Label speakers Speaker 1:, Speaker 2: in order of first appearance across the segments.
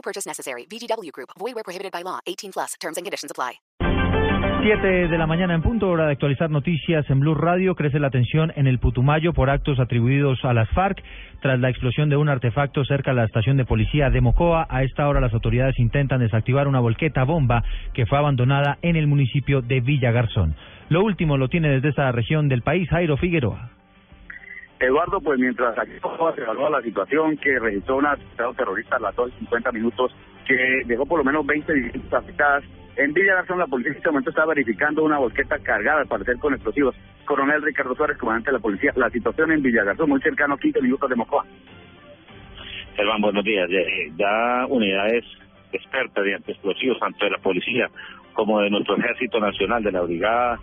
Speaker 1: No purchase necessary. VGW Group. Void where prohibited by law. 18 plus. Terms and conditions apply.
Speaker 2: 7 de la mañana en punto, hora de actualizar noticias en Blue Radio. Crece la tensión en el Putumayo por actos atribuidos a las FARC tras la explosión de un artefacto cerca de la estación de policía de Mocoa. A esta hora las autoridades intentan desactivar una volqueta bomba que fue abandonada en el municipio de Villa Garzón. Lo último lo tiene desde esa región del país Jairo Figueroa.
Speaker 3: Eduardo, pues mientras aquí se evalúa la situación que registró un atentado terrorista a las 2.50 minutos que dejó por lo menos 20 viviendas afectadas, en Villa Garzón la policía en este momento está verificando una volqueta cargada al parecer con explosivos. Coronel Ricardo Suárez, comandante de la policía, la situación en Villa Garzón, muy cercano a 15 minutos de Mocoa.
Speaker 4: Germán, buenos días. Ya unidades expertas de antiexplosivos, tanto de la policía como de nuestro Ejército Nacional, de la Brigada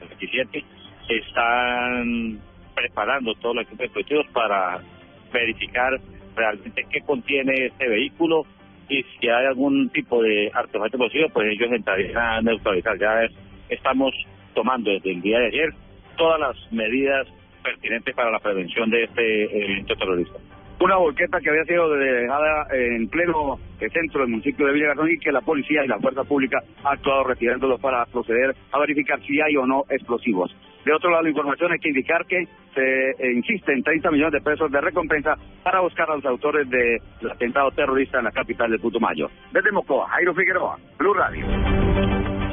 Speaker 4: 27, están preparando todo los equipos explosivos para verificar realmente qué contiene este vehículo y si hay algún tipo de artefacto explosivo, pues ellos entrarían a neutralizar. Ya estamos tomando desde el día de ayer todas las medidas pertinentes para la prevención de este evento terrorista.
Speaker 3: Una volqueta que había sido dejada en pleno centro del municipio de Villa Garzón y que la policía y la fuerza pública ha actuado retirándolo para proceder a verificar si hay o no explosivos. De otro lado, la información hay que indicar que se eh, insiste en 30 millones de pesos de recompensa para buscar a los autores del atentado terrorista en la capital de Putumayo. Desde Mocoa, Jairo Figueroa, Blue Radio.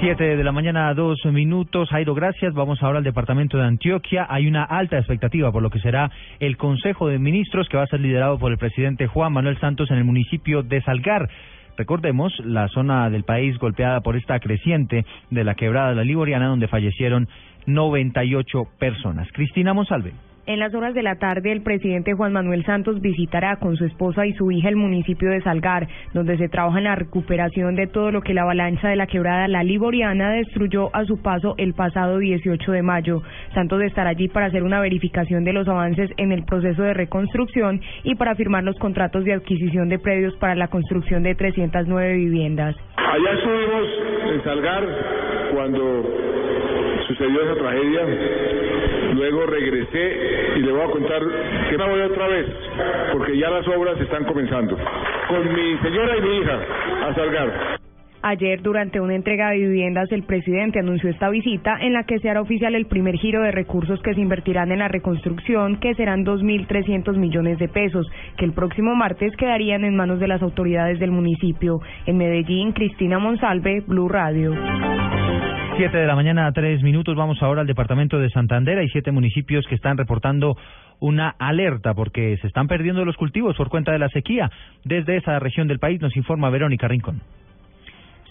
Speaker 2: 7 de la mañana, dos minutos. Jairo, gracias. Vamos ahora al departamento de Antioquia. Hay una alta expectativa por lo que será el Consejo de Ministros que va a ser liderado por el presidente Juan Manuel Santos en el municipio de Salgar. Recordemos la zona del país golpeada por esta creciente de la quebrada de la Liboriana, donde fallecieron 98 personas. Cristina Monsalve.
Speaker 5: En las horas de la tarde, el presidente Juan Manuel Santos visitará con su esposa y su hija el municipio de Salgar, donde se trabaja en la recuperación de todo lo que la avalancha de la quebrada La Liboriana destruyó a su paso el pasado 18 de mayo. Santos estará allí para hacer una verificación de los avances en el proceso de reconstrucción y para firmar los contratos de adquisición de predios para la construcción de 309 viviendas.
Speaker 6: Allá estuvimos en Salgar cuando sucedió esa tragedia Luego regresé y le voy a contar que me voy otra vez, porque ya las obras están comenzando. Con mi señora y mi hija a Salgar.
Speaker 5: Ayer, durante una entrega de viviendas, el presidente anunció esta visita en la que se hará oficial el primer giro de recursos que se invertirán en la reconstrucción, que serán 2.300 millones de pesos, que el próximo martes quedarían en manos de las autoridades del municipio. En Medellín, Cristina Monsalve, Blue Radio.
Speaker 2: Siete de la mañana a tres minutos. Vamos ahora al departamento de Santander. Hay siete municipios que están reportando una alerta porque se están perdiendo los cultivos por cuenta de la sequía. Desde esa región del país nos informa Verónica Rincón.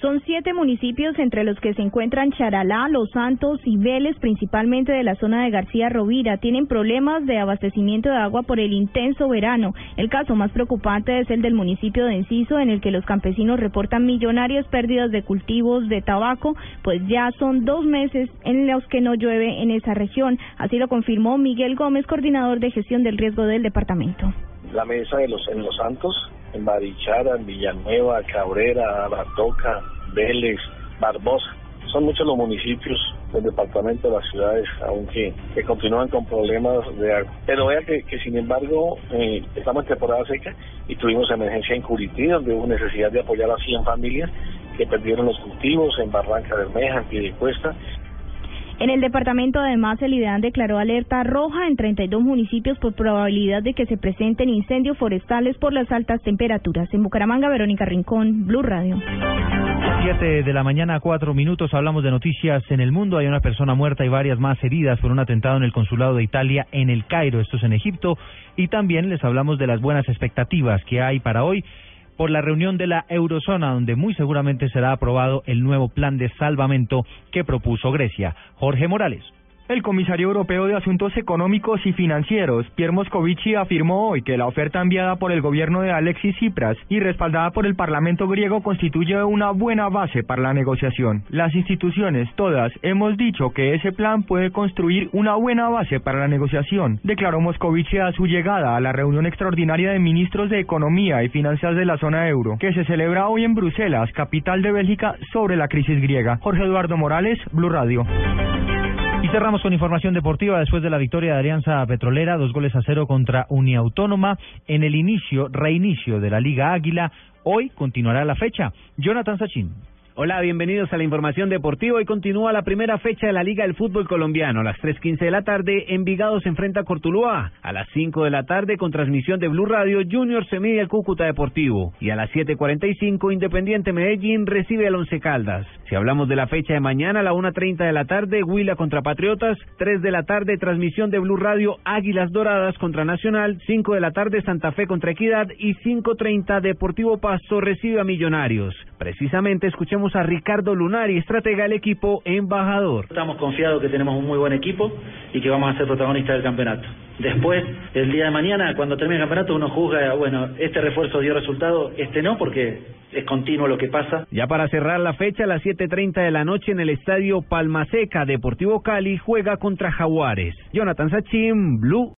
Speaker 7: Son siete municipios entre los que se encuentran Charalá, Los Santos y Vélez, principalmente de la zona de García Rovira. Tienen problemas de abastecimiento de agua por el intenso verano. El caso más preocupante es el del municipio de Enciso, en el que los campesinos reportan millonarias pérdidas de cultivos de tabaco, pues ya son dos meses en los que no llueve en esa región. Así lo confirmó Miguel Gómez, coordinador de gestión del riesgo del departamento.
Speaker 8: La mesa de los en Los Santos en Barichara, en Villanueva, Cabrera, Batoca, Vélez, Barbosa. Son muchos los municipios del departamento de las ciudades, aunque que continúan con problemas de agua. Pero vea que, sin embargo, eh, estamos en temporada seca y tuvimos emergencia en Curití, donde hubo necesidad de apoyar a 100 familias que perdieron los cultivos en Barranca Bermeja, en Piedecuesta,
Speaker 7: en el departamento, además, el IDEAN declaró alerta roja en 32 municipios por probabilidad de que se presenten incendios forestales por las altas temperaturas. En Bucaramanga, Verónica Rincón, Blue Radio.
Speaker 2: Siete de la mañana, cuatro minutos. Hablamos de noticias en el mundo. Hay una persona muerta y varias más heridas por un atentado en el consulado de Italia en el Cairo. Esto es en Egipto. Y también les hablamos de las buenas expectativas que hay para hoy por la reunión de la eurozona, donde muy seguramente será aprobado el nuevo plan de salvamento que propuso Grecia. Jorge Morales.
Speaker 9: El comisario europeo de Asuntos Económicos y Financieros, Pierre Moscovici, afirmó hoy que la oferta enviada por el gobierno de Alexis Tsipras y respaldada por el Parlamento griego constituye una buena base para la negociación. Las instituciones, todas, hemos dicho que ese plan puede construir una buena base para la negociación, declaró Moscovici a su llegada a la reunión extraordinaria de ministros de Economía y Finanzas de la zona euro, que se celebra hoy en Bruselas, capital de Bélgica, sobre la crisis griega. Jorge Eduardo Morales, Blue Radio.
Speaker 2: Cerramos con información deportiva después de la victoria de Alianza Petrolera, dos goles a cero contra Uniautónoma en el inicio, reinicio de la Liga Águila. Hoy continuará la fecha. Jonathan Sachin.
Speaker 10: Hola, bienvenidos a la información deportiva. Hoy continúa la primera fecha de la Liga del Fútbol Colombiano. A las 3.15 de la tarde, Envigado se enfrenta a Cortuluá. A las 5 de la tarde, con transmisión de Blue Radio, Junior se mide al Cúcuta Deportivo. Y a las 7.45, Independiente Medellín recibe al Once Caldas. Si hablamos de la fecha de mañana, a la 1.30 de la tarde, Huila contra Patriotas. 3 de la tarde, transmisión de Blue Radio, Águilas Doradas contra Nacional. 5 de la tarde, Santa Fe contra Equidad. Y 5.30, Deportivo Pasto recibe a Millonarios. Precisamente escuchemos a Ricardo Lunari, estratega del equipo embajador.
Speaker 11: Estamos confiados que tenemos un muy buen equipo y que vamos a ser protagonistas del campeonato. Después, el día de mañana, cuando termine el campeonato, uno juzga, bueno, este refuerzo dio resultado, este no, porque es continuo lo que pasa.
Speaker 10: Ya para cerrar la fecha, a las 7.30 de la noche en el estadio Palmaseca, Deportivo Cali juega contra Jaguares. Jonathan Sachin, Blue.